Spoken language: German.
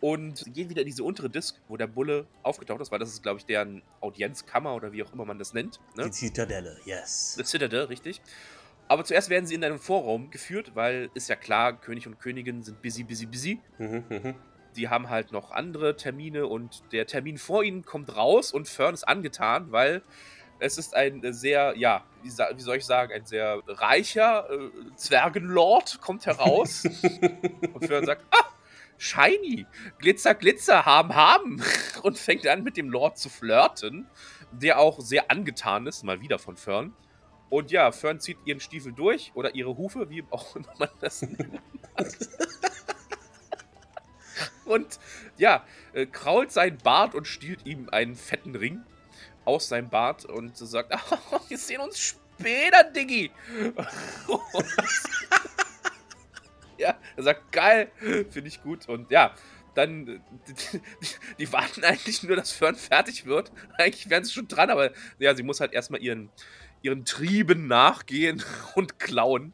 und gehen wieder in diese untere Disk, wo der Bulle aufgetaucht ist, weil das ist, glaube ich, deren Audienzkammer oder wie auch immer man das nennt. Ne? Die Zitadelle, yes. Die Citadel, richtig. Aber zuerst werden sie in einen Vorraum geführt, weil ist ja klar, König und Königin sind busy, busy, busy. Mhm, mhm. Die haben halt noch andere Termine und der Termin vor ihnen kommt raus und Fern ist angetan, weil es ist ein sehr, ja, wie, wie soll ich sagen, ein sehr reicher äh, Zwergenlord kommt heraus und Fern sagt, ah, shiny, Glitzer, Glitzer, haben, haben und fängt an mit dem Lord zu flirten, der auch sehr angetan ist, mal wieder von Fern. Und ja, Fern zieht ihren Stiefel durch oder ihre Hufe, wie auch immer man das nennt. Und ja, äh, krault seinen Bart und stiehlt ihm einen fetten Ring aus seinem Bart und sagt, oh, wir sehen uns später, Diggi. Und er sagt, geil, finde ich gut. Und ja, dann, die, die warten eigentlich nur, dass Fern fertig wird. Eigentlich wären sie schon dran, aber ja, sie muss halt erstmal ihren, ihren Trieben nachgehen und klauen.